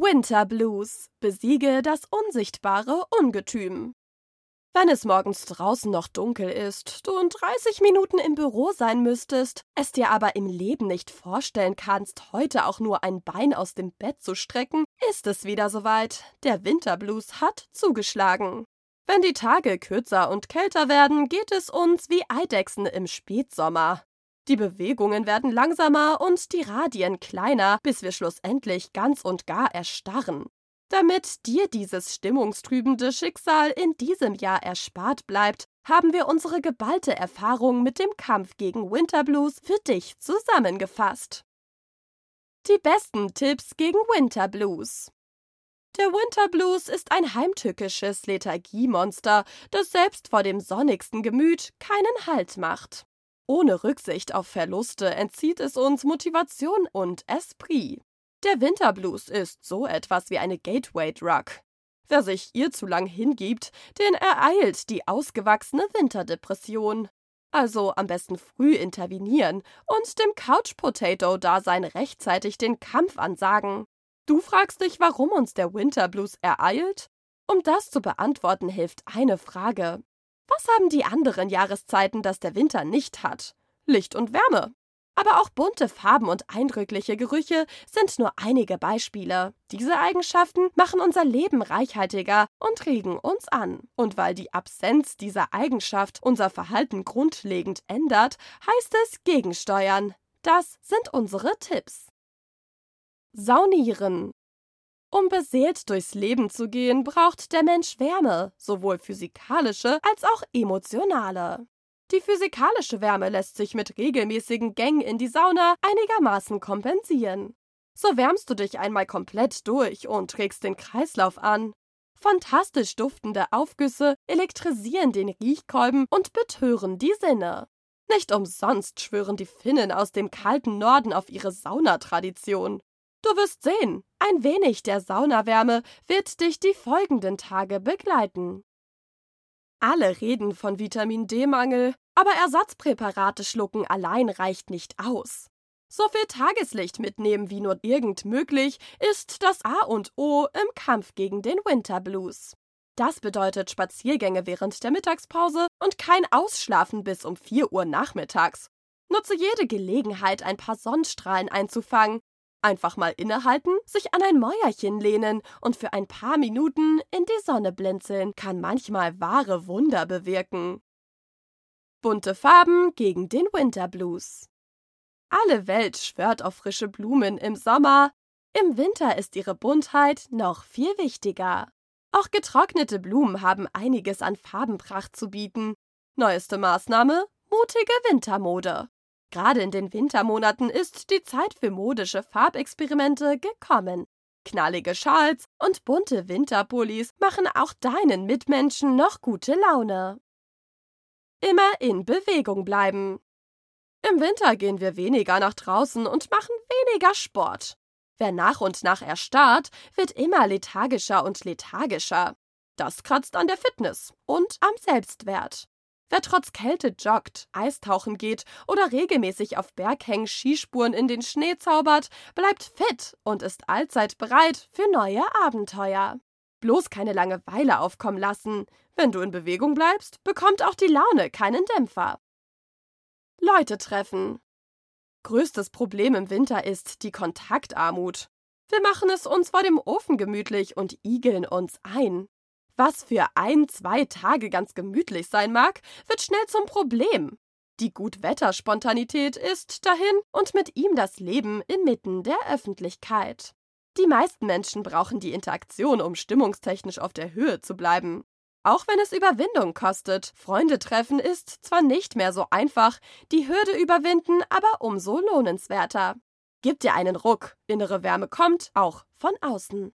Winter Blues. Besiege das unsichtbare Ungetüm. Wenn es morgens draußen noch dunkel ist, du in 30 Minuten im Büro sein müsstest, es dir aber im Leben nicht vorstellen kannst, heute auch nur ein Bein aus dem Bett zu strecken, ist es wieder soweit. Der Winterblues hat zugeschlagen. Wenn die Tage kürzer und kälter werden, geht es uns wie Eidechsen im Spätsommer. Die Bewegungen werden langsamer und die Radien kleiner, bis wir schlussendlich ganz und gar erstarren. Damit dir dieses stimmungstrübende Schicksal in diesem Jahr erspart bleibt, haben wir unsere geballte Erfahrung mit dem Kampf gegen Winterblues für dich zusammengefasst. Die besten Tipps gegen Winterblues. Der Winterblues ist ein heimtückisches Lethargiemonster, das selbst vor dem sonnigsten Gemüt keinen Halt macht. Ohne Rücksicht auf Verluste entzieht es uns Motivation und Esprit. Der Winterblues ist so etwas wie eine Gateway-Drug. Wer sich ihr zu lang hingibt, den ereilt die ausgewachsene Winterdepression. Also am besten früh intervenieren und dem Couch Potato Dasein rechtzeitig den Kampf ansagen. Du fragst dich, warum uns der Winterblues ereilt? Um das zu beantworten, hilft eine Frage. Was haben die anderen Jahreszeiten, das der Winter nicht hat? Licht und Wärme. Aber auch bunte Farben und eindrückliche Gerüche sind nur einige Beispiele. Diese Eigenschaften machen unser Leben reichhaltiger und regen uns an. Und weil die Absenz dieser Eigenschaft unser Verhalten grundlegend ändert, heißt es gegensteuern. Das sind unsere Tipps. Saunieren. Um beseelt durchs Leben zu gehen, braucht der Mensch Wärme, sowohl physikalische als auch emotionale. Die physikalische Wärme lässt sich mit regelmäßigen Gängen in die Sauna einigermaßen kompensieren. So wärmst du dich einmal komplett durch und trägst den Kreislauf an. Fantastisch duftende Aufgüsse elektrisieren den Riechkolben und betören die Sinne. Nicht umsonst schwören die Finnen aus dem kalten Norden auf ihre Saunatradition. Du wirst sehen, ein wenig der Saunawärme wird dich die folgenden Tage begleiten. Alle reden von Vitamin D-Mangel, aber Ersatzpräparate schlucken allein reicht nicht aus. So viel Tageslicht mitnehmen wie nur irgend möglich ist das A und O im Kampf gegen den Winterblues. Das bedeutet Spaziergänge während der Mittagspause und kein Ausschlafen bis um 4 Uhr nachmittags. Nutze jede Gelegenheit, ein paar Sonnenstrahlen einzufangen Einfach mal innehalten, sich an ein Mäuerchen lehnen und für ein paar Minuten in die Sonne blinzeln kann manchmal wahre Wunder bewirken. Bunte Farben gegen den Winterblues. Alle Welt schwört auf frische Blumen im Sommer, im Winter ist ihre Buntheit noch viel wichtiger. Auch getrocknete Blumen haben einiges an Farbenpracht zu bieten. Neueste Maßnahme: mutige Wintermode. Gerade in den Wintermonaten ist die Zeit für modische Farbexperimente gekommen. Knallige Schals und bunte Winterpullis machen auch deinen Mitmenschen noch gute Laune. Immer in Bewegung bleiben. Im Winter gehen wir weniger nach draußen und machen weniger Sport. Wer nach und nach erstarrt, wird immer lethargischer und lethargischer. Das kratzt an der Fitness und am Selbstwert. Wer trotz Kälte joggt, Eistauchen geht oder regelmäßig auf Berghängen Skispuren in den Schnee zaubert, bleibt fit und ist allzeit bereit für neue Abenteuer. Bloß keine Langeweile aufkommen lassen. Wenn du in Bewegung bleibst, bekommt auch die Laune keinen Dämpfer. Leute treffen. Größtes Problem im Winter ist die Kontaktarmut. Wir machen es uns vor dem Ofen gemütlich und igeln uns ein. Was für ein, zwei Tage ganz gemütlich sein mag, wird schnell zum Problem. Die Gutwetterspontanität ist dahin und mit ihm das Leben inmitten der Öffentlichkeit. Die meisten Menschen brauchen die Interaktion, um stimmungstechnisch auf der Höhe zu bleiben. Auch wenn es Überwindung kostet, Freunde treffen ist zwar nicht mehr so einfach, die Hürde überwinden aber umso lohnenswerter. Gib dir einen Ruck, innere Wärme kommt auch von außen.